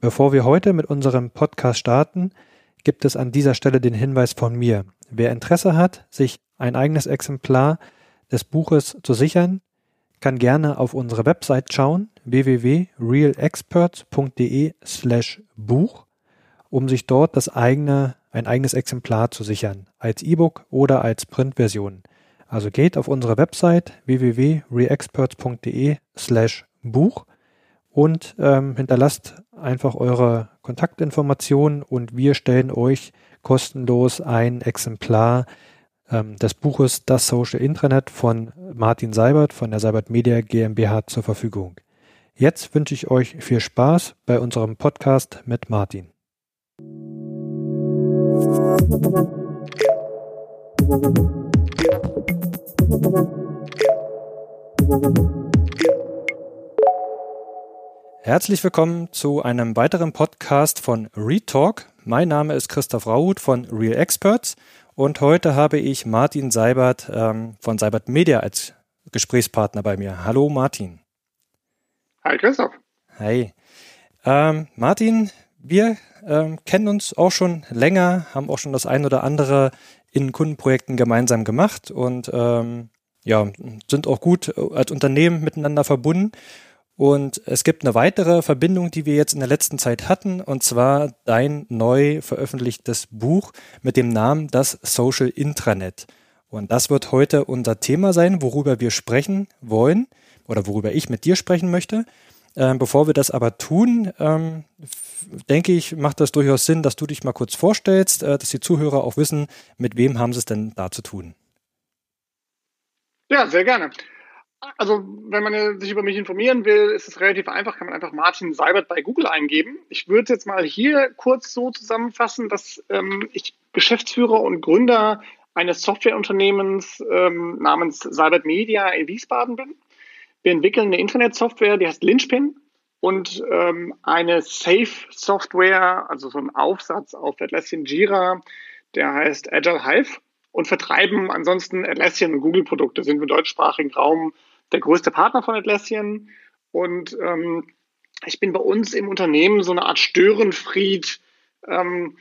Bevor wir heute mit unserem Podcast starten, gibt es an dieser Stelle den Hinweis von mir. Wer Interesse hat, sich ein eigenes Exemplar des Buches zu sichern, kann gerne auf unsere Website schauen, www.realexperts.de slash Buch, um sich dort das eigene, ein eigenes Exemplar zu sichern, als E-Book oder als Printversion. Also geht auf unsere Website www.realexperts.de slash Buch und ähm, hinterlasst einfach eure Kontaktinformationen und wir stellen euch kostenlos ein Exemplar ähm, des Buches Das Social Intranet von Martin Seibert von der Seibert Media GmbH zur Verfügung. Jetzt wünsche ich euch viel Spaß bei unserem Podcast mit Martin. Herzlich willkommen zu einem weiteren Podcast von Retalk. Mein Name ist Christoph Rauhut von Real Experts und heute habe ich Martin Seibert ähm, von Seibert Media als Gesprächspartner bei mir. Hallo Martin. Hi Christoph. Hi. Ähm, Martin, wir ähm, kennen uns auch schon länger, haben auch schon das ein oder andere in Kundenprojekten gemeinsam gemacht und ähm, ja, sind auch gut als Unternehmen miteinander verbunden. Und es gibt eine weitere Verbindung, die wir jetzt in der letzten Zeit hatten, und zwar dein neu veröffentlichtes Buch mit dem Namen Das Social Intranet. Und das wird heute unser Thema sein, worüber wir sprechen wollen oder worüber ich mit dir sprechen möchte. Ähm, bevor wir das aber tun, ähm, denke ich, macht das durchaus Sinn, dass du dich mal kurz vorstellst, äh, dass die Zuhörer auch wissen, mit wem haben sie es denn da zu tun. Ja, sehr gerne. Also, wenn man sich über mich informieren will, ist es relativ einfach, kann man einfach Martin Seibert bei Google eingeben. Ich würde jetzt mal hier kurz so zusammenfassen, dass ähm, ich Geschäftsführer und Gründer eines Softwareunternehmens ähm, namens Seibert Media in Wiesbaden bin. Wir entwickeln eine Internetsoftware, die heißt Lynchpin und ähm, eine Safe-Software, also so ein Aufsatz auf Atlassian Jira, der heißt Agile Hive und vertreiben ansonsten Atlassian und Google-Produkte, sind wir im deutschsprachigen Raum der größte Partner von Atlassian. Und ähm, ich bin bei uns im Unternehmen so eine Art Störenfried. Ähm,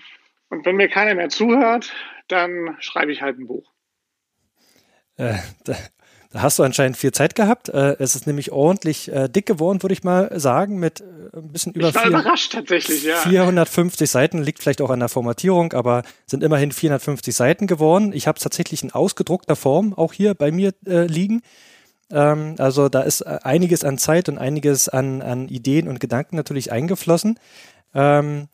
und wenn mir keiner mehr zuhört, dann schreibe ich halt ein Buch. Äh, da, hast du anscheinend viel Zeit gehabt. Äh, es ist nämlich ordentlich äh, dick geworden, würde ich mal sagen, mit äh, ein bisschen über ich war vier, überrascht tatsächlich, ja. 450 Seiten, liegt vielleicht auch an der Formatierung, aber sind immerhin 450 Seiten geworden. Ich habe es tatsächlich in ausgedruckter Form auch hier bei mir äh, liegen. Ähm, also da ist einiges an Zeit und einiges an, an Ideen und Gedanken natürlich eingeflossen. Ähm,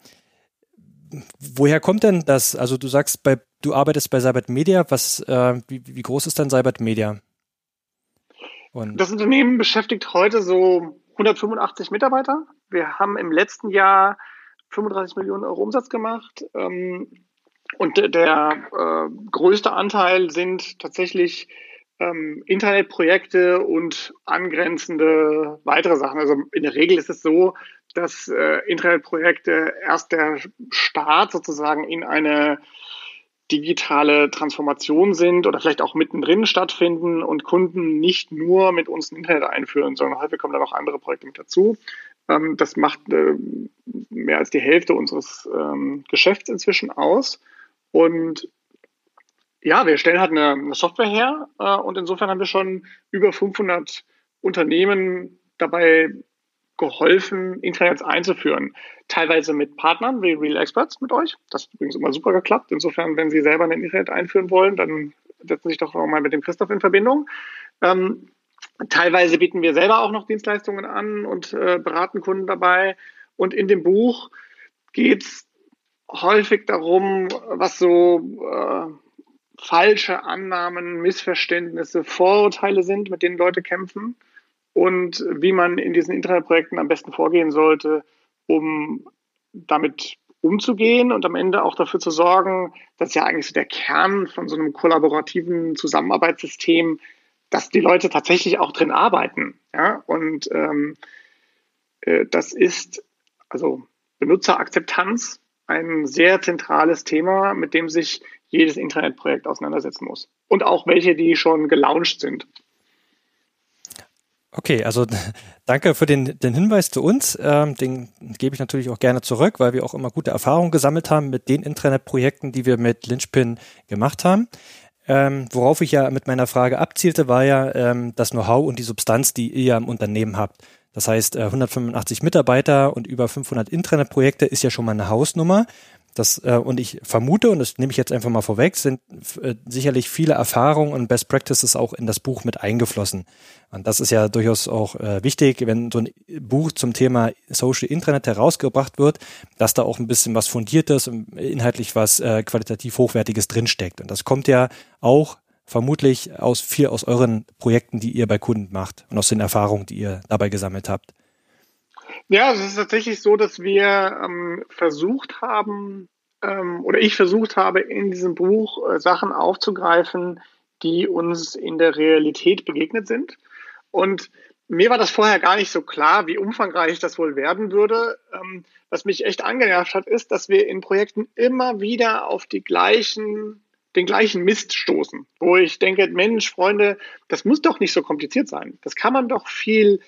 woher kommt denn das? Also du sagst, bei, du arbeitest bei Cybert Media. Was, äh, wie, wie, groß ist denn Cybert Media? Und das Unternehmen beschäftigt heute so 185 Mitarbeiter. Wir haben im letzten Jahr 35 Millionen Euro Umsatz gemacht. Ähm, und der äh, größte Anteil sind tatsächlich ähm, Internetprojekte und angrenzende weitere Sachen. Also in der Regel ist es so, dass äh, Internetprojekte erst der Start sozusagen in eine digitale Transformation sind oder vielleicht auch mittendrin stattfinden und Kunden nicht nur mit uns ein Internet einführen, sondern häufig kommen da noch andere Projekte mit dazu. Ähm, das macht äh, mehr als die Hälfte unseres ähm, Geschäfts inzwischen aus. Und ja, wir stellen halt eine, eine Software her äh, und insofern haben wir schon über 500 Unternehmen dabei geholfen, Intranets einzuführen. Teilweise mit Partnern wie Real Experts mit euch. Das hat übrigens immer super geklappt. Insofern, wenn Sie selber ein Internet einführen wollen, dann setzen Sie sich doch mal mit dem Christoph in Verbindung. Ähm, teilweise bieten wir selber auch noch Dienstleistungen an und äh, beraten Kunden dabei. Und in dem Buch geht es häufig darum, was so äh, falsche Annahmen, Missverständnisse, Vorurteile sind, mit denen Leute kämpfen und wie man in diesen Internetprojekten am besten vorgehen sollte, um damit umzugehen und am Ende auch dafür zu sorgen, dass ja eigentlich so der Kern von so einem kollaborativen Zusammenarbeitssystem, dass die Leute tatsächlich auch drin arbeiten. Ja? Und ähm, äh, das ist also Benutzerakzeptanz ein sehr zentrales Thema, mit dem sich jedes Internetprojekt auseinandersetzen muss. Und auch welche, die schon gelauncht sind. Okay, also danke für den, den Hinweis zu uns. Ähm, den gebe ich natürlich auch gerne zurück, weil wir auch immer gute Erfahrungen gesammelt haben mit den Intranet-Projekten, die wir mit Lynchpin gemacht haben. Ähm, worauf ich ja mit meiner Frage abzielte, war ja ähm, das Know-how und die Substanz, die ihr ja im Unternehmen habt. Das heißt, äh, 185 Mitarbeiter und über 500 Intranet-Projekte ist ja schon mal eine Hausnummer. Das, äh, und ich vermute, und das nehme ich jetzt einfach mal vorweg, sind äh, sicherlich viele Erfahrungen und Best Practices auch in das Buch mit eingeflossen. Und das ist ja durchaus auch äh, wichtig, wenn so ein Buch zum Thema Social Internet herausgebracht wird, dass da auch ein bisschen was Fundiertes und inhaltlich was äh, qualitativ Hochwertiges drinsteckt. Und das kommt ja auch vermutlich aus viel aus euren Projekten, die ihr bei Kunden macht und aus den Erfahrungen, die ihr dabei gesammelt habt. Ja, es ist tatsächlich so, dass wir ähm, versucht haben, ähm, oder ich versucht habe, in diesem Buch äh, Sachen aufzugreifen, die uns in der Realität begegnet sind. Und mir war das vorher gar nicht so klar, wie umfangreich das wohl werden würde. Ähm, was mich echt angenervt hat, ist, dass wir in Projekten immer wieder auf die gleichen, den gleichen Mist stoßen, wo ich denke, Mensch, Freunde, das muss doch nicht so kompliziert sein. Das kann man doch viel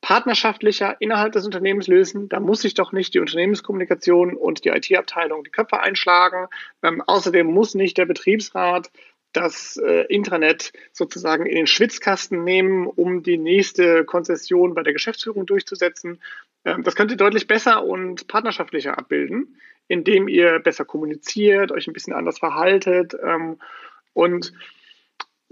partnerschaftlicher innerhalb des Unternehmens lösen. Da muss sich doch nicht die Unternehmenskommunikation und die IT-Abteilung die Köpfe einschlagen. Ähm, außerdem muss nicht der Betriebsrat das äh, Intranet sozusagen in den Schwitzkasten nehmen, um die nächste Konzession bei der Geschäftsführung durchzusetzen. Ähm, das könnt ihr deutlich besser und partnerschaftlicher abbilden, indem ihr besser kommuniziert, euch ein bisschen anders verhaltet ähm, und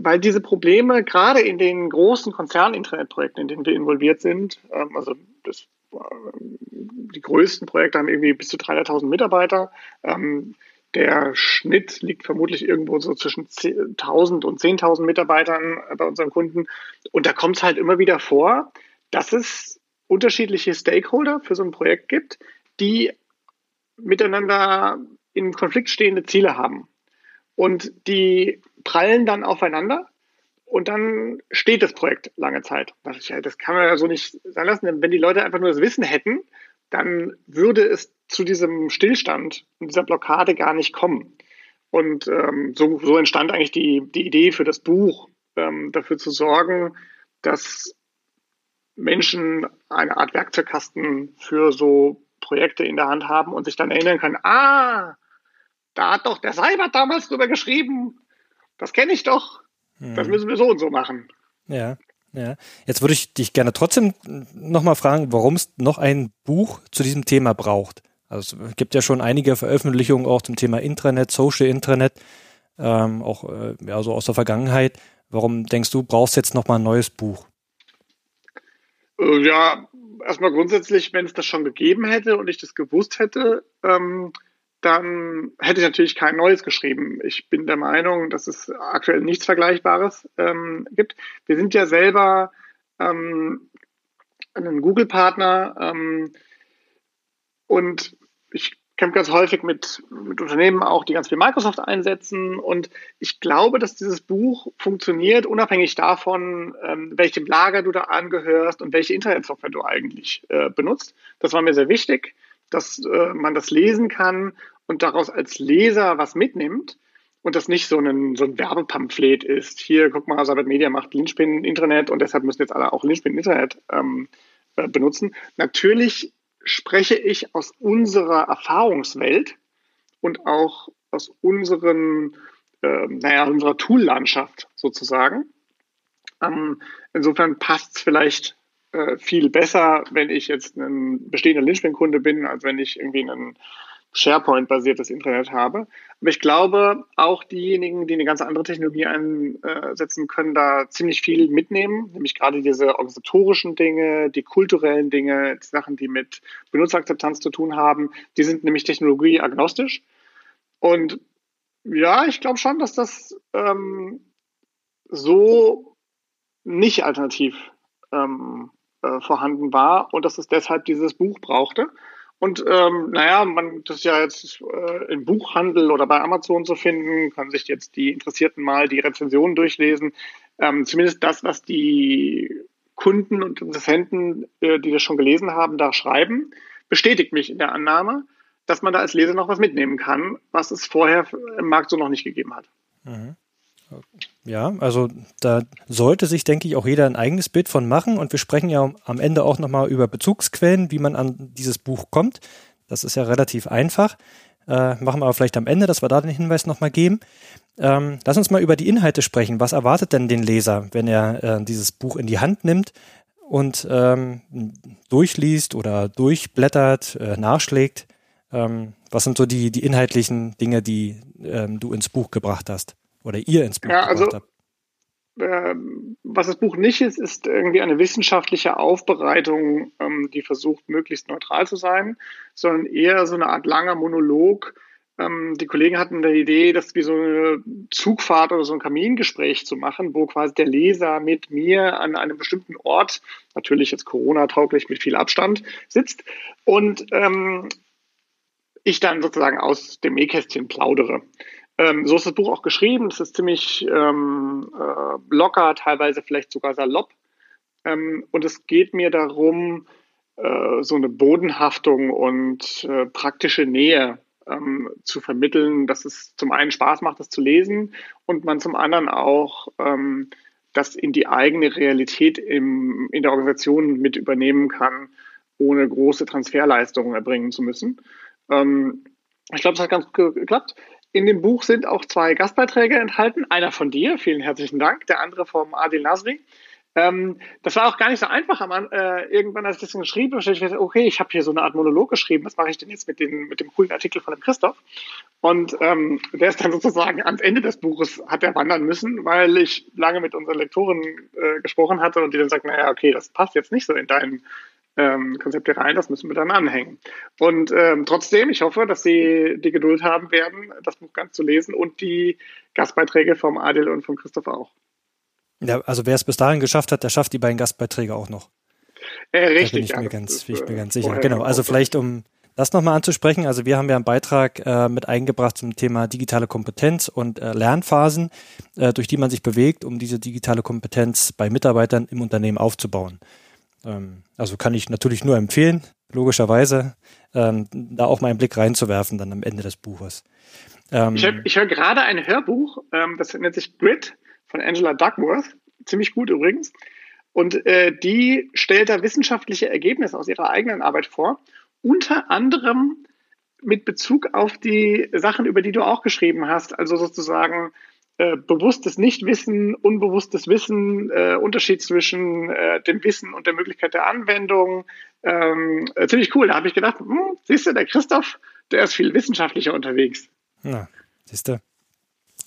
weil diese Probleme gerade in den großen Konzern-Internetprojekten, in denen wir involviert sind, ähm, also das, äh, die größten Projekte haben irgendwie bis zu 300.000 Mitarbeiter. Ähm, der Schnitt liegt vermutlich irgendwo so zwischen 1000 und 10.000 Mitarbeitern bei unseren Kunden. Und da kommt es halt immer wieder vor, dass es unterschiedliche Stakeholder für so ein Projekt gibt, die miteinander in Konflikt stehende Ziele haben. Und die prallen dann aufeinander und dann steht das Projekt lange Zeit. Das kann man ja so nicht sein lassen, denn wenn die Leute einfach nur das Wissen hätten, dann würde es zu diesem Stillstand und dieser Blockade gar nicht kommen. Und ähm, so, so, entstand eigentlich die, die Idee für das Buch, ähm, dafür zu sorgen, dass Menschen eine Art Werkzeugkasten für so Projekte in der Hand haben und sich dann erinnern können, ah, da hat doch der Seibert damals drüber geschrieben, das kenne ich doch. Das hm. müssen wir so und so machen. Ja, ja. Jetzt würde ich dich gerne trotzdem nochmal fragen, warum es noch ein Buch zu diesem Thema braucht. Also es gibt ja schon einige Veröffentlichungen auch zum Thema Intranet, Social Intranet, ähm, auch äh, ja, so aus der Vergangenheit. Warum denkst du, brauchst jetzt nochmal ein neues Buch? Äh, ja, erstmal grundsätzlich, wenn es das schon gegeben hätte und ich das gewusst hätte, ähm, dann hätte ich natürlich kein neues geschrieben. Ich bin der Meinung, dass es aktuell nichts Vergleichbares ähm, gibt. Wir sind ja selber ähm, ein Google-Partner ähm, und ich kämpfe ganz häufig mit, mit Unternehmen auch, die ganz viel Microsoft einsetzen. Und ich glaube, dass dieses Buch funktioniert, unabhängig davon, ähm, welchem Lager du da angehörst und welche Internetsoftware du eigentlich äh, benutzt. Das war mir sehr wichtig, dass äh, man das lesen kann und daraus als Leser was mitnimmt und das nicht so ein, so ein Werbepamphlet ist. Hier, guck mal, Sabbat Media macht Linspin Internet und deshalb müssen jetzt alle auch Linspin Internet ähm, äh, benutzen. Natürlich spreche ich aus unserer Erfahrungswelt und auch aus unseren, äh, naja, unserer Tool-Landschaft sozusagen. Ähm, insofern passt es vielleicht äh, viel besser, wenn ich jetzt ein bestehender Linspin-Kunde bin, als wenn ich irgendwie einen SharePoint-basiertes Internet habe. Aber ich glaube, auch diejenigen, die eine ganz andere Technologie einsetzen, können da ziemlich viel mitnehmen, nämlich gerade diese organisatorischen Dinge, die kulturellen Dinge, die Sachen, die mit Benutzerakzeptanz zu tun haben, die sind nämlich technologieagnostisch. Und ja, ich glaube schon, dass das ähm, so nicht alternativ ähm, äh, vorhanden war und dass es deshalb dieses Buch brauchte. Und ähm, naja, man das ist ja jetzt äh, im Buchhandel oder bei Amazon zu finden, kann sich jetzt die Interessierten mal die Rezensionen durchlesen. Ähm, zumindest das, was die Kunden und Interessenten, äh, die das schon gelesen haben, da schreiben, bestätigt mich in der Annahme, dass man da als Leser noch was mitnehmen kann, was es vorher im Markt so noch nicht gegeben hat. Mhm. Ja, also da sollte sich, denke ich, auch jeder ein eigenes Bild von machen. Und wir sprechen ja am Ende auch nochmal über Bezugsquellen, wie man an dieses Buch kommt. Das ist ja relativ einfach. Äh, machen wir aber vielleicht am Ende, dass wir da den Hinweis nochmal geben. Ähm, lass uns mal über die Inhalte sprechen. Was erwartet denn den Leser, wenn er äh, dieses Buch in die Hand nimmt und ähm, durchliest oder durchblättert, äh, nachschlägt? Ähm, was sind so die, die inhaltlichen Dinge, die ähm, du ins Buch gebracht hast oder ihr ins Buch ja, also, habt? Ähm, was das Buch nicht ist, ist irgendwie eine wissenschaftliche Aufbereitung, ähm, die versucht, möglichst neutral zu sein, sondern eher so eine Art langer Monolog. Ähm, die Kollegen hatten die Idee, das wie so eine Zugfahrt oder so ein Kamingespräch zu machen, wo quasi der Leser mit mir an einem bestimmten Ort, natürlich jetzt Corona-tauglich mit viel Abstand, sitzt und ich dann sozusagen aus dem Nähkästchen plaudere. Ähm, so ist das Buch auch geschrieben. Es ist ziemlich ähm, äh, locker, teilweise vielleicht sogar salopp. Ähm, und es geht mir darum, äh, so eine Bodenhaftung und äh, praktische Nähe ähm, zu vermitteln, dass es zum einen Spaß macht, das zu lesen und man zum anderen auch ähm, das in die eigene Realität im, in der Organisation mit übernehmen kann, ohne große Transferleistungen erbringen zu müssen. Ähm, ich glaube, es hat ganz gut geklappt. In dem Buch sind auch zwei Gastbeiträge enthalten. Einer von dir, vielen herzlichen Dank, der andere vom Adil Nasri. Ähm, das war auch gar nicht so einfach. Am, äh, irgendwann, als ich das geschrieben habe, ich gesagt, okay, ich habe hier so eine Art Monolog geschrieben. Was mache ich denn jetzt mit, den, mit dem coolen Artikel von dem Christoph? Und ähm, der ist dann sozusagen ans Ende des Buches hat er wandern müssen, weil ich lange mit unseren Lektoren äh, gesprochen hatte und die dann sagt, naja, okay, das passt jetzt nicht so in deinen ähm, Konzepte rein, das müssen wir dann anhängen. Und ähm, trotzdem, ich hoffe, dass Sie die Geduld haben werden, das Buch ganz zu lesen und die Gastbeiträge vom Adil und von Christoph auch. Ja, also wer es bis dahin geschafft hat, der schafft die beiden Gastbeiträge auch noch. Äh, richtig, da bin ich ja, mir ganz, bin ich mir ganz sicher. Genau, also vielleicht um das nochmal anzusprechen. Also wir haben ja einen Beitrag äh, mit eingebracht zum Thema digitale Kompetenz und äh, Lernphasen, äh, durch die man sich bewegt, um diese digitale Kompetenz bei Mitarbeitern im Unternehmen aufzubauen. Ähm, also kann ich natürlich nur empfehlen, logischerweise, ähm, da auch mal einen Blick reinzuwerfen dann am Ende des Buches. Ähm, ich höre hör gerade ein Hörbuch, ähm, das nennt sich Grid von Angela Duckworth, ziemlich gut übrigens. Und äh, die stellt da wissenschaftliche Ergebnisse aus ihrer eigenen Arbeit vor, unter anderem mit Bezug auf die Sachen, über die du auch geschrieben hast, also sozusagen äh, bewusstes Nichtwissen, unbewusstes Wissen, äh, Unterschied zwischen äh, dem Wissen und der Möglichkeit der Anwendung. Ähm, äh, ziemlich cool. Da habe ich gedacht, hm, siehst du, der Christoph, der ist viel wissenschaftlicher unterwegs. Na, siehst du.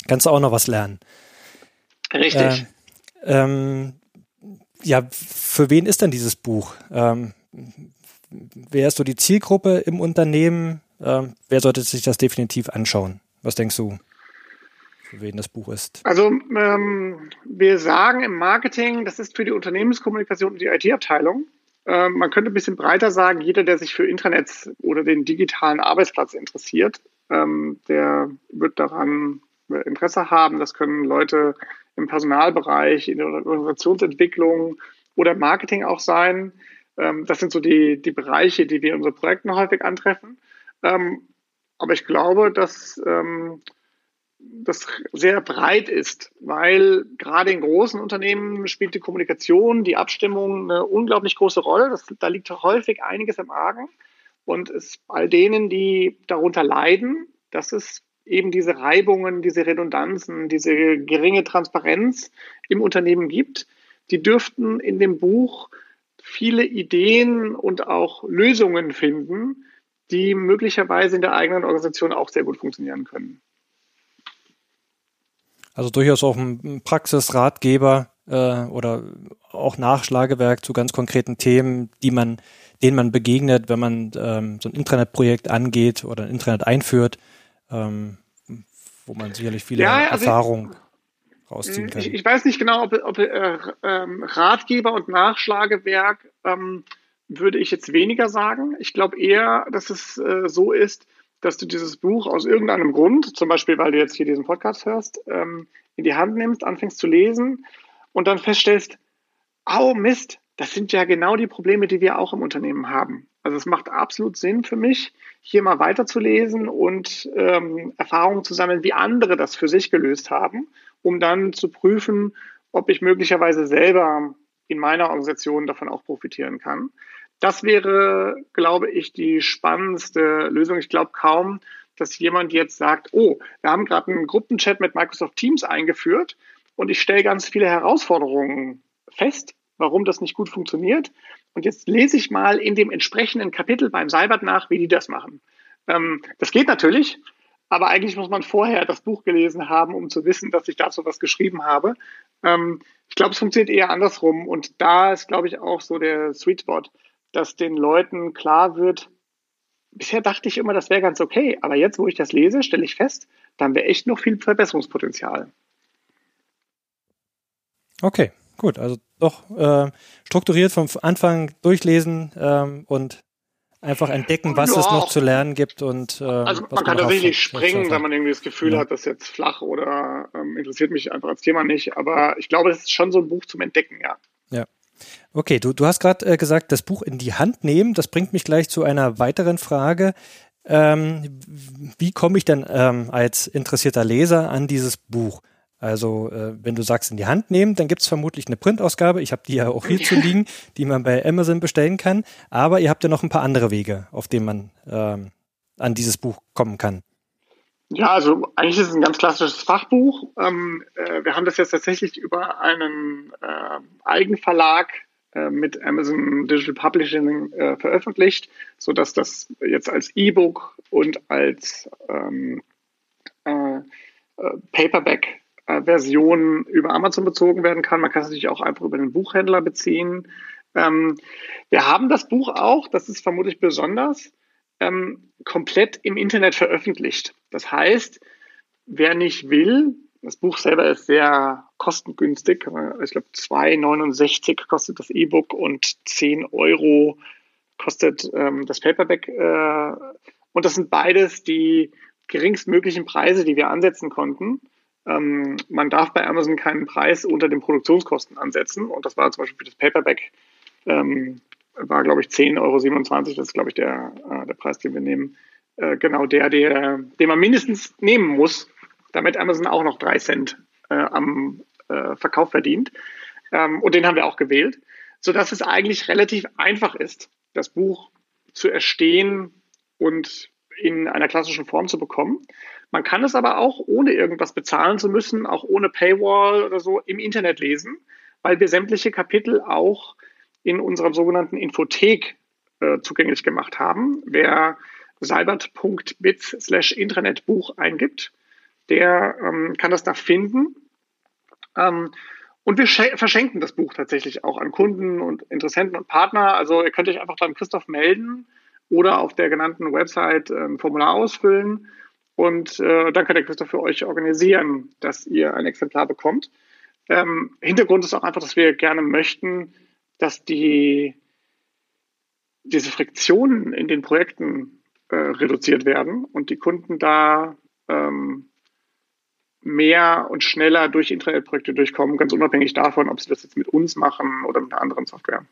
Kannst du auch noch was lernen. Richtig. Äh, ähm, ja, für wen ist denn dieses Buch? Ähm, wer ist so die Zielgruppe im Unternehmen? Ähm, wer sollte sich das definitiv anschauen? Was denkst du? Für wen das Buch ist? Also ähm, wir sagen im Marketing, das ist für die Unternehmenskommunikation und die IT-Abteilung. Ähm, man könnte ein bisschen breiter sagen, jeder, der sich für Intranets oder den digitalen Arbeitsplatz interessiert, ähm, der wird daran Interesse haben. Das können Leute im Personalbereich, in der Organisationsentwicklung oder Marketing auch sein. Ähm, das sind so die, die Bereiche, die wir in unseren Projekten häufig antreffen. Ähm, aber ich glaube, dass ähm, das sehr breit ist, weil gerade in großen Unternehmen spielt die Kommunikation, die Abstimmung eine unglaublich große Rolle. Das, da liegt häufig einiges im Argen. Und es all denen, die darunter leiden, dass es eben diese Reibungen, diese Redundanzen, diese geringe Transparenz im Unternehmen gibt, die dürften in dem Buch viele Ideen und auch Lösungen finden, die möglicherweise in der eigenen Organisation auch sehr gut funktionieren können. Also durchaus auch ein Praxisratgeber äh, oder auch Nachschlagewerk zu ganz konkreten Themen, die man, denen man begegnet, wenn man ähm, so ein Internetprojekt angeht oder ein Intranet einführt, ähm, wo man sicherlich viele ja, also Erfahrungen rausziehen kann. Ich, ich, weiß nicht genau, ob, ob äh, ähm, Ratgeber und Nachschlagewerk ähm, würde ich jetzt weniger sagen. Ich glaube eher, dass es äh, so ist, dass du dieses Buch aus irgendeinem Grund, zum Beispiel weil du jetzt hier diesen Podcast hörst, ähm, in die Hand nimmst, anfängst zu lesen und dann feststellst, oh Mist, das sind ja genau die Probleme, die wir auch im Unternehmen haben. Also es macht absolut Sinn für mich, hier mal weiterzulesen und ähm, Erfahrungen zu sammeln, wie andere das für sich gelöst haben um dann zu prüfen, ob ich möglicherweise selber in meiner Organisation davon auch profitieren kann. Das wäre, glaube ich, die spannendste Lösung. Ich glaube kaum, dass jemand jetzt sagt, oh, wir haben gerade einen Gruppenchat mit Microsoft Teams eingeführt und ich stelle ganz viele Herausforderungen fest, warum das nicht gut funktioniert. Und jetzt lese ich mal in dem entsprechenden Kapitel beim Cybert nach, wie die das machen. Ähm, das geht natürlich, aber eigentlich muss man vorher das Buch gelesen haben, um zu wissen, dass ich dazu was geschrieben habe. Ähm, ich glaube, es funktioniert eher andersrum. Und da ist, glaube ich, auch so der Sweet Spot, dass den Leuten klar wird, bisher dachte ich immer, das wäre ganz okay, aber jetzt, wo ich das lese, stelle ich fest, da haben wir echt noch viel Verbesserungspotenzial. Okay, gut. Also doch äh, strukturiert vom Anfang durchlesen ähm, und einfach entdecken, was ja. es noch zu lernen gibt und äh, also man kann tatsächlich springen, wenn man irgendwie das Gefühl ja. hat, das ist jetzt flach oder ähm, interessiert mich einfach als Thema nicht. Aber ich glaube, es ist schon so ein Buch zum Entdecken, ja. Ja. Okay, du, du hast gerade äh, gesagt, das Buch in die Hand nehmen. Das bringt mich gleich zu einer weiteren Frage. Ähm, wie komme ich denn ähm, als interessierter Leser an dieses Buch? Also äh, wenn du sagst in die Hand nehmen, dann gibt es vermutlich eine Printausgabe. Ich habe die ja auch hier zu liegen, die man bei Amazon bestellen kann. Aber ihr habt ja noch ein paar andere Wege, auf denen man ähm, an dieses Buch kommen kann. Ja, also eigentlich ist es ein ganz klassisches Fachbuch. Ähm, äh, wir haben das jetzt tatsächlich über einen äh, Eigenverlag äh, mit Amazon Digital Publishing äh, veröffentlicht, sodass das jetzt als E-Book und als ähm, äh, Paperback Version über Amazon bezogen werden kann. Man kann es natürlich auch einfach über den Buchhändler beziehen. Ähm, wir haben das Buch auch, das ist vermutlich besonders, ähm, komplett im Internet veröffentlicht. Das heißt, wer nicht will, das Buch selber ist sehr kostengünstig. Ich glaube, 2,69 kostet das E-Book und 10 Euro kostet ähm, das Paperback. Äh, und das sind beides die geringstmöglichen Preise, die wir ansetzen konnten. Ähm, man darf bei Amazon keinen Preis unter den Produktionskosten ansetzen. Und das war zum Beispiel für das Paperback, ähm, war, glaube ich, 10,27 Euro. Das ist, glaube ich, der, äh, der Preis, den wir nehmen. Äh, genau der, der, den man mindestens nehmen muss, damit Amazon auch noch drei Cent äh, am äh, Verkauf verdient. Ähm, und den haben wir auch gewählt, sodass es eigentlich relativ einfach ist, das Buch zu erstehen und in einer klassischen Form zu bekommen. Man kann es aber auch, ohne irgendwas bezahlen zu müssen, auch ohne Paywall oder so, im Internet lesen, weil wir sämtliche Kapitel auch in unserer sogenannten Infothek äh, zugänglich gemacht haben. Wer seibert.bits slash eingibt, der ähm, kann das da finden. Ähm, und wir verschenken das Buch tatsächlich auch an Kunden und Interessenten und Partner. Also ihr könnt euch einfach beim Christoph melden oder auf der genannten Website ein ähm, Formular ausfüllen und äh, dann kann der Christoph für euch organisieren, dass ihr ein Exemplar bekommt. Ähm, Hintergrund ist auch einfach, dass wir gerne möchten, dass die, diese Friktionen in den Projekten äh, reduziert werden und die Kunden da ähm, mehr und schneller durch Internetprojekte durchkommen, ganz unabhängig davon, ob sie das jetzt mit uns machen oder mit einer anderen Software.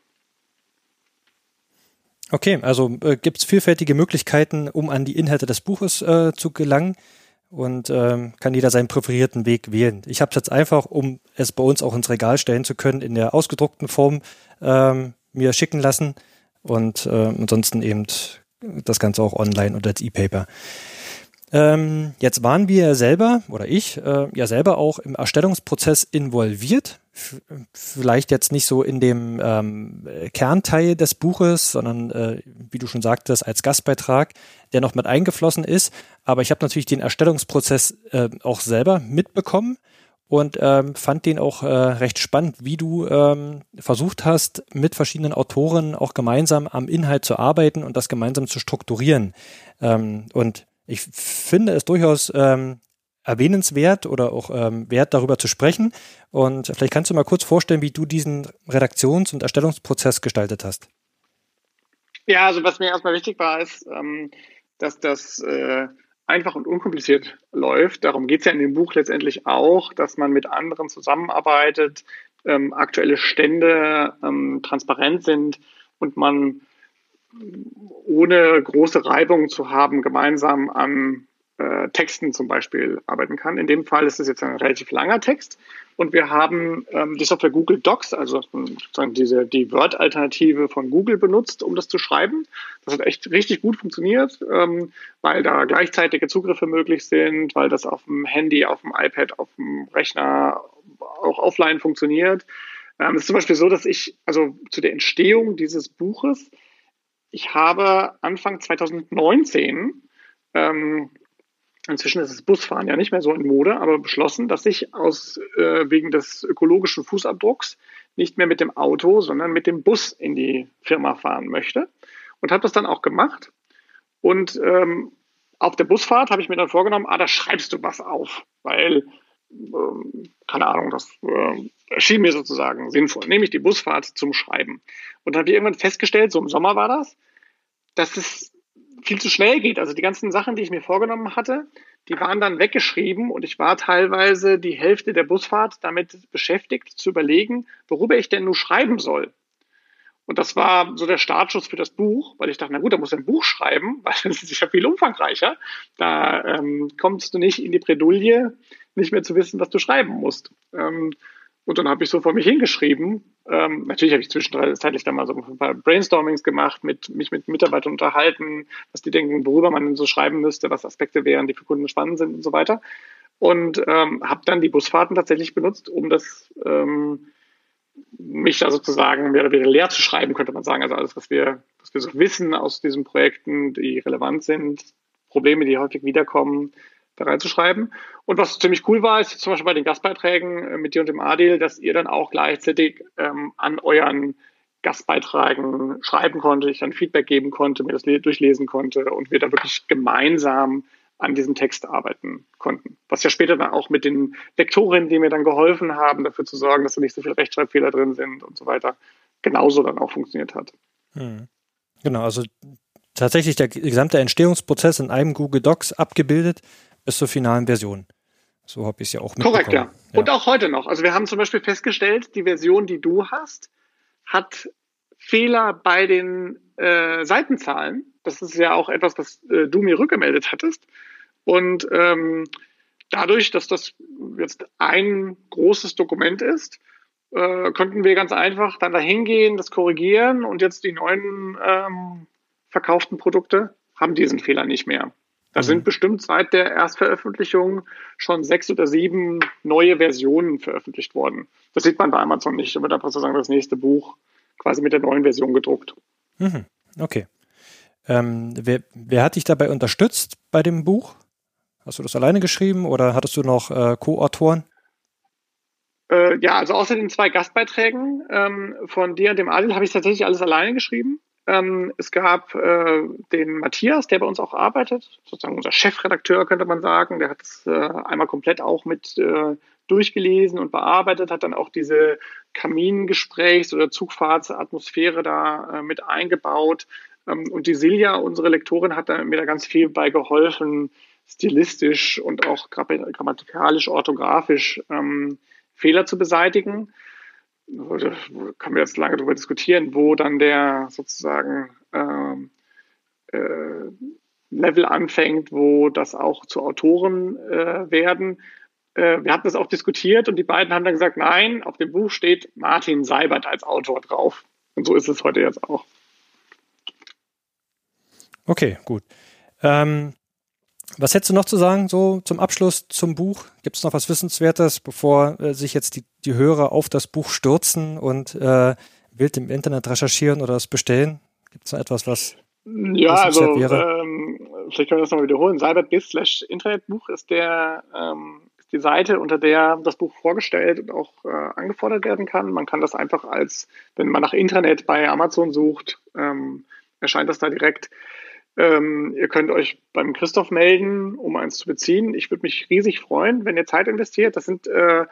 Okay, also äh, gibt es vielfältige Möglichkeiten, um an die Inhalte des Buches äh, zu gelangen und ähm, kann jeder seinen präferierten Weg wählen. Ich habe es jetzt einfach, um es bei uns auch ins Regal stellen zu können, in der ausgedruckten Form ähm, mir schicken lassen und äh, ansonsten eben das Ganze auch online oder als E-Paper. Ähm, jetzt waren wir selber oder ich äh, ja selber auch im Erstellungsprozess involviert. Vielleicht jetzt nicht so in dem ähm, Kernteil des Buches, sondern äh, wie du schon sagtest, als Gastbeitrag, der noch mit eingeflossen ist. Aber ich habe natürlich den Erstellungsprozess äh, auch selber mitbekommen und ähm, fand den auch äh, recht spannend, wie du ähm, versucht hast, mit verschiedenen Autoren auch gemeinsam am Inhalt zu arbeiten und das gemeinsam zu strukturieren. Ähm, und ich finde es durchaus ähm, erwähnenswert oder auch ähm, wert, darüber zu sprechen. Und vielleicht kannst du mal kurz vorstellen, wie du diesen Redaktions- und Erstellungsprozess gestaltet hast. Ja, also was mir erstmal wichtig war, ist, ähm, dass das äh, einfach und unkompliziert läuft. Darum geht es ja in dem Buch letztendlich auch, dass man mit anderen zusammenarbeitet, ähm, aktuelle Stände ähm, transparent sind und man ohne große Reibung zu haben, gemeinsam an äh, Texten zum Beispiel arbeiten kann. In dem Fall ist es jetzt ein relativ langer Text und wir haben ähm, die Software Google Docs, also sozusagen diese, die Word-Alternative von Google benutzt, um das zu schreiben. Das hat echt richtig gut funktioniert, ähm, weil da gleichzeitige Zugriffe möglich sind, weil das auf dem Handy, auf dem iPad, auf dem Rechner auch offline funktioniert. Ähm, es ist zum Beispiel so, dass ich, also zu der Entstehung dieses Buches, ich habe Anfang 2019 ähm, inzwischen ist das Busfahren ja nicht mehr so in Mode, aber beschlossen, dass ich aus äh, wegen des ökologischen Fußabdrucks nicht mehr mit dem Auto, sondern mit dem Bus in die Firma fahren möchte. Und habe das dann auch gemacht. Und ähm, auf der Busfahrt habe ich mir dann vorgenommen, ah, da schreibst du was auf, weil, ähm, keine Ahnung, das äh, erschien mir sozusagen sinnvoll. Nehme ich die Busfahrt zum Schreiben. Und dann habe ich irgendwann festgestellt, so im Sommer war das, dass es viel zu schnell geht. Also die ganzen Sachen, die ich mir vorgenommen hatte, die waren dann weggeschrieben und ich war teilweise die Hälfte der Busfahrt damit beschäftigt, zu überlegen, worüber ich denn nur schreiben soll. Und das war so der Startschuss für das Buch, weil ich dachte, na gut, da muss ein Buch schreiben, weil das ist ja viel umfangreicher. Da ähm, kommst du nicht in die Bredouille, nicht mehr zu wissen, was du schreiben musst. Ähm, und dann habe ich so vor mich hingeschrieben. Ähm, natürlich habe ich zwischenzeitlich dann mal so ein paar Brainstormings gemacht, mit, mich mit Mitarbeitern unterhalten, was die denken, worüber man so schreiben müsste, was Aspekte wären, die für Kunden spannend sind und so weiter. Und ähm, habe dann die Busfahrten tatsächlich benutzt, um das ähm, mich da sozusagen mehr oder weniger leer zu schreiben, könnte man sagen. Also alles, was wir, was wir so wissen aus diesen Projekten, die relevant sind, Probleme, die häufig wiederkommen, da reinzuschreiben. Und was ziemlich cool war, ist zum Beispiel bei den Gastbeiträgen äh, mit dir und dem Adil, dass ihr dann auch gleichzeitig ähm, an euren Gastbeiträgen schreiben konnte, ich dann Feedback geben konnte, mir das durchlesen konnte und wir dann wirklich gemeinsam an diesem Text arbeiten konnten. Was ja später dann auch mit den Lektorinnen, die mir dann geholfen haben, dafür zu sorgen, dass da nicht so viele Rechtschreibfehler drin sind und so weiter, genauso dann auch funktioniert hat. Hm. Genau, also tatsächlich der gesamte Entstehungsprozess in einem Google Docs abgebildet, bis zur finalen Version. So habe ich es ja auch mitbekommen. Korrekt, ja. ja. Und auch heute noch. Also wir haben zum Beispiel festgestellt, die Version, die du hast, hat Fehler bei den äh, Seitenzahlen. Das ist ja auch etwas, was äh, du mir rückgemeldet hattest. Und ähm, dadurch, dass das jetzt ein großes Dokument ist, äh, könnten wir ganz einfach dann dahin gehen, das korrigieren und jetzt die neuen ähm, verkauften Produkte haben diesen Fehler nicht mehr. Da mhm. sind bestimmt seit der Erstveröffentlichung schon sechs oder sieben neue Versionen veröffentlicht worden. Das sieht man bei Amazon nicht. Da wird einfach sozusagen das nächste Buch quasi mit der neuen Version gedruckt. Mhm. Okay. Ähm, wer, wer hat dich dabei unterstützt bei dem Buch? Hast du das alleine geschrieben oder hattest du noch äh, Co-Autoren? Äh, ja, also außer den zwei Gastbeiträgen ähm, von dir und dem Adil habe ich tatsächlich alles alleine geschrieben. Ähm, es gab äh, den Matthias, der bei uns auch arbeitet, sozusagen unser Chefredakteur, könnte man sagen. Der hat es äh, einmal komplett auch mit äh, durchgelesen und bearbeitet, hat dann auch diese Kamingesprächs- oder Zugfahrtsatmosphäre da äh, mit eingebaut. Ähm, und die Silja, unsere Lektorin, hat da, mir da ganz viel bei geholfen, stilistisch und auch grammatikalisch, orthografisch ähm, Fehler zu beseitigen da können wir jetzt lange darüber diskutieren, wo dann der sozusagen ähm, äh, Level anfängt, wo das auch zu Autoren äh, werden. Äh, wir hatten das auch diskutiert und die beiden haben dann gesagt, nein, auf dem Buch steht Martin Seibert als Autor drauf. Und so ist es heute jetzt auch. Okay, gut. Ähm, was hättest du noch zu sagen, so zum Abschluss zum Buch? Gibt es noch was Wissenswertes, bevor äh, sich jetzt die, die Hörer auf das Buch stürzen und äh, wild im Internet recherchieren oder es bestellen? Gibt es noch etwas, was ja, also ähm, vielleicht können wir das nochmal wiederholen. Cyberbiz slash Internetbuch ist der ähm, ist die Seite, unter der das Buch vorgestellt und auch äh, angefordert werden kann. Man kann das einfach als, wenn man nach Internet bei Amazon sucht, ähm, erscheint das da direkt. Ähm, ihr könnt euch beim Christoph melden, um eins zu beziehen. Ich würde mich riesig freuen, wenn ihr Zeit investiert. Das sind äh,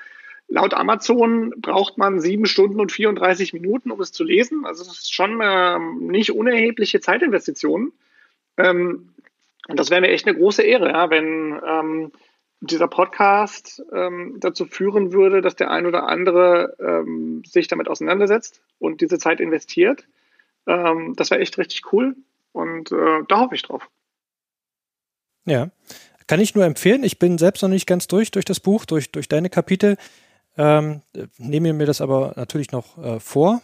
laut Amazon braucht man sieben Stunden und 34 Minuten, um es zu lesen. Also das ist schon äh, nicht unerhebliche Zeitinvestitionen. Ähm, und das wäre mir echt eine große Ehre, ja, wenn ähm, dieser Podcast ähm, dazu führen würde, dass der ein oder andere ähm, sich damit auseinandersetzt und diese Zeit investiert. Ähm, das wäre echt richtig cool. Und äh, da hoffe ich drauf. Ja. kann ich nur empfehlen. Ich bin selbst noch nicht ganz durch, durch das Buch, durch, durch deine Kapitel. Ähm, nehme mir das aber natürlich noch äh, vor.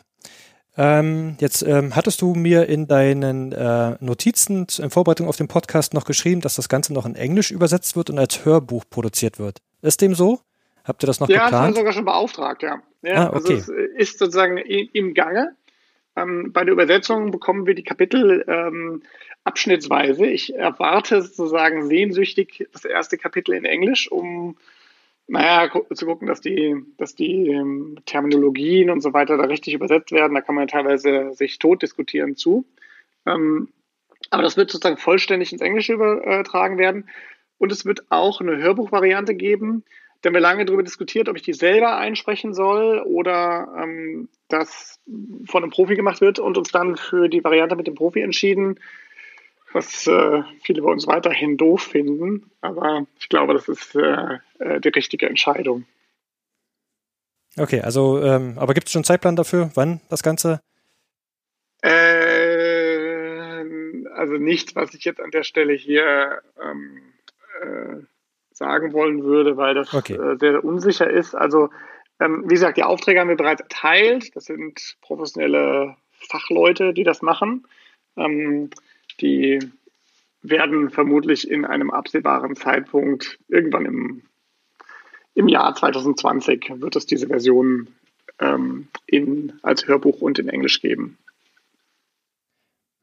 Ähm, jetzt ähm, hattest du mir in deinen äh, Notizen in Vorbereitung auf den Podcast noch geschrieben, dass das Ganze noch in Englisch übersetzt wird und als Hörbuch produziert wird. Ist dem so? Habt ihr das noch ja, geplant? Ja, das haben wir sogar schon beauftragt, ja. ja ah, okay. Also es ist sozusagen im Gange. Ähm, bei der Übersetzung bekommen wir die Kapitel ähm, abschnittsweise. Ich erwarte sozusagen sehnsüchtig das erste Kapitel in Englisch, um naja, zu gucken, dass die, dass die ähm, Terminologien und so weiter da richtig übersetzt werden. Da kann man teilweise sich tot diskutieren zu. Ähm, aber das wird sozusagen vollständig ins Englische übertragen werden. Und es wird auch eine Hörbuchvariante geben. Da haben wir lange darüber diskutiert, ob ich die selber einsprechen soll oder ähm, das von einem Profi gemacht wird und uns dann für die Variante mit dem Profi entschieden, was äh, viele bei uns weiterhin doof finden. Aber ich glaube, das ist äh, äh die richtige Entscheidung. Okay, also, ähm, aber gibt es schon einen Zeitplan dafür, wann das Ganze? Äh, also nichts, was ich jetzt an der Stelle hier ähm, äh, sagen wollen würde, weil das okay. äh, sehr unsicher ist. Also, ähm, wie gesagt, die Aufträge haben wir bereits erteilt. Das sind professionelle Fachleute, die das machen. Ähm, die werden vermutlich in einem absehbaren Zeitpunkt, irgendwann im, im Jahr 2020, wird es diese Version ähm, in, als Hörbuch und in Englisch geben.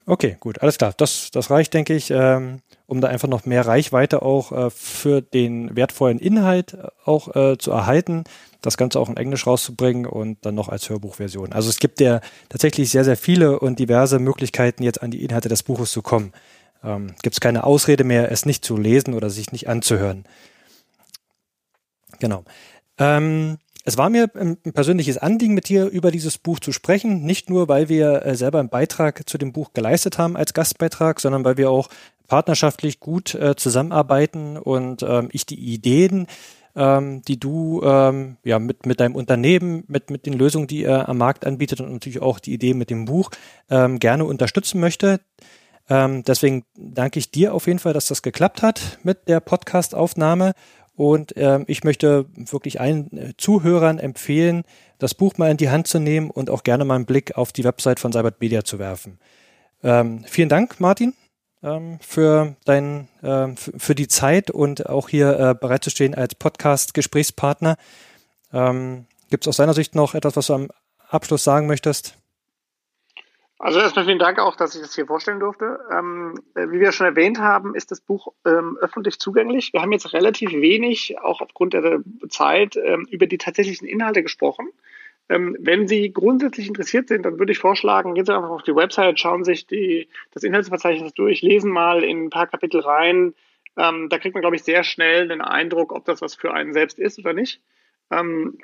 Okay, gut, alles klar. Das, das reicht, denke ich, ähm, um da einfach noch mehr Reichweite auch äh, für den wertvollen Inhalt auch äh, zu erhalten, das Ganze auch in Englisch rauszubringen und dann noch als Hörbuchversion. Also es gibt ja tatsächlich sehr, sehr viele und diverse Möglichkeiten, jetzt an die Inhalte des Buches zu kommen. Ähm, gibt es keine Ausrede mehr, es nicht zu lesen oder sich nicht anzuhören. Genau. Ähm, es war mir ein persönliches Anliegen, mit dir über dieses Buch zu sprechen. Nicht nur, weil wir äh, selber einen Beitrag zu dem Buch geleistet haben als Gastbeitrag, sondern weil wir auch partnerschaftlich gut äh, zusammenarbeiten und ähm, ich die Ideen, ähm, die du ähm, ja mit mit deinem Unternehmen, mit mit den Lösungen, die er am Markt anbietet und natürlich auch die Idee mit dem Buch gerne unterstützen möchte. Deswegen danke ich dir auf jeden Fall, dass das geklappt hat mit der Podcast-Aufnahme und ähm, ich möchte wirklich allen äh, Zuhörern empfehlen, das Buch mal in die Hand zu nehmen und auch gerne mal einen Blick auf die Website von Cybert Media zu werfen. Ähm, vielen Dank, Martin, ähm, für, dein, äh, für die Zeit und auch hier äh, bereitzustehen als Podcast-Gesprächspartner. Ähm, Gibt es aus deiner Sicht noch etwas, was du am Abschluss sagen möchtest? Also erstmal vielen Dank auch, dass ich das hier vorstellen durfte. Ähm, äh, wie wir schon erwähnt haben, ist das Buch ähm, öffentlich zugänglich. Wir haben jetzt relativ wenig, auch aufgrund der Zeit, ähm, über die tatsächlichen Inhalte gesprochen. Ähm, wenn Sie grundsätzlich interessiert sind, dann würde ich vorschlagen, gehen Sie einfach auf die Website, schauen sich die, das Inhaltsverzeichnis durch, lesen mal in ein paar Kapitel rein. Ähm, da kriegt man, glaube ich, sehr schnell den Eindruck, ob das was für einen selbst ist oder nicht. Ähm,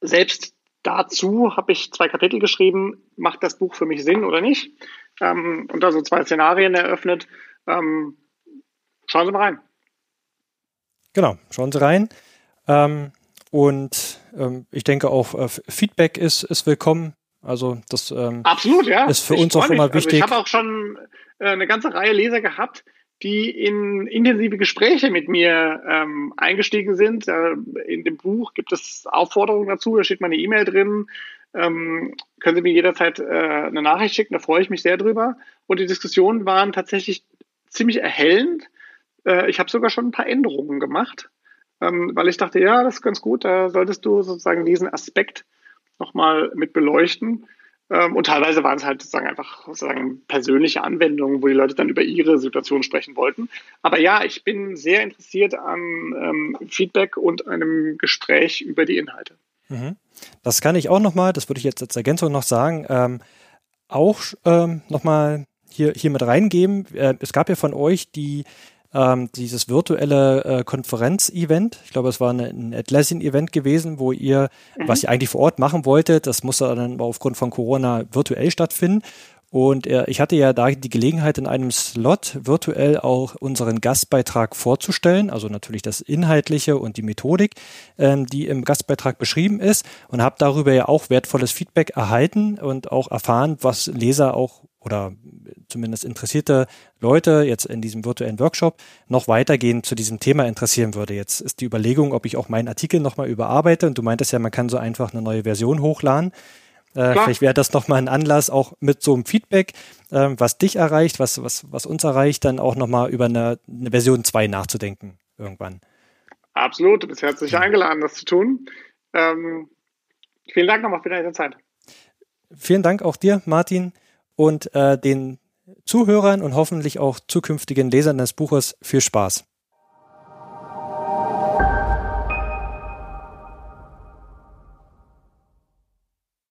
selbst Dazu habe ich zwei Kapitel geschrieben, macht das Buch für mich Sinn oder nicht? Ähm, und da so zwei Szenarien eröffnet. Ähm, schauen Sie mal rein. Genau, schauen Sie rein. Ähm, und ähm, ich denke auch, äh, Feedback ist, ist willkommen. Also das ähm, Absolut, ja. ist für ich uns auch mich. immer wichtig. Also ich habe auch schon äh, eine ganze Reihe Leser gehabt, die in intensive Gespräche mit mir ähm, eingestiegen sind. Äh, in dem Buch gibt es Aufforderungen dazu, da steht meine E-Mail drin. Ähm, können Sie mir jederzeit äh, eine Nachricht schicken, da freue ich mich sehr drüber. Und die Diskussionen waren tatsächlich ziemlich erhellend. Äh, ich habe sogar schon ein paar Änderungen gemacht, ähm, weil ich dachte, ja, das ist ganz gut, da solltest du sozusagen diesen Aspekt nochmal mit beleuchten. Ähm, und teilweise waren es halt sozusagen einfach sozusagen persönliche Anwendungen, wo die Leute dann über ihre Situation sprechen wollten. Aber ja, ich bin sehr interessiert an ähm, Feedback und einem Gespräch über die Inhalte. Mhm. Das kann ich auch nochmal, das würde ich jetzt als Ergänzung noch sagen, ähm, auch ähm, nochmal hier, hier mit reingeben. Äh, es gab ja von euch die ähm, dieses virtuelle äh, Konferenz-Event. Ich glaube, es war eine, ein Atlassian-Event gewesen, wo ihr, mhm. was ihr eigentlich vor Ort machen wolltet, das musste dann aufgrund von Corona virtuell stattfinden. Und äh, ich hatte ja da die Gelegenheit, in einem Slot virtuell auch unseren Gastbeitrag vorzustellen, also natürlich das Inhaltliche und die Methodik, ähm, die im Gastbeitrag beschrieben ist und habe darüber ja auch wertvolles Feedback erhalten und auch erfahren, was Leser auch oder zumindest interessierte Leute jetzt in diesem virtuellen Workshop noch weitergehend zu diesem Thema interessieren würde. Jetzt ist die Überlegung, ob ich auch meinen Artikel nochmal überarbeite. Und du meintest ja, man kann so einfach eine neue Version hochladen. Äh, vielleicht wäre das nochmal ein Anlass, auch mit so einem Feedback, äh, was dich erreicht, was, was, was uns erreicht, dann auch nochmal über eine, eine Version 2 nachzudenken irgendwann. Absolut, du bist herzlich eingeladen, das zu tun. Ähm, vielen Dank nochmal für deine Zeit. Vielen Dank auch dir, Martin, und äh, den Zuhörern und hoffentlich auch zukünftigen Lesern des Buches viel Spaß.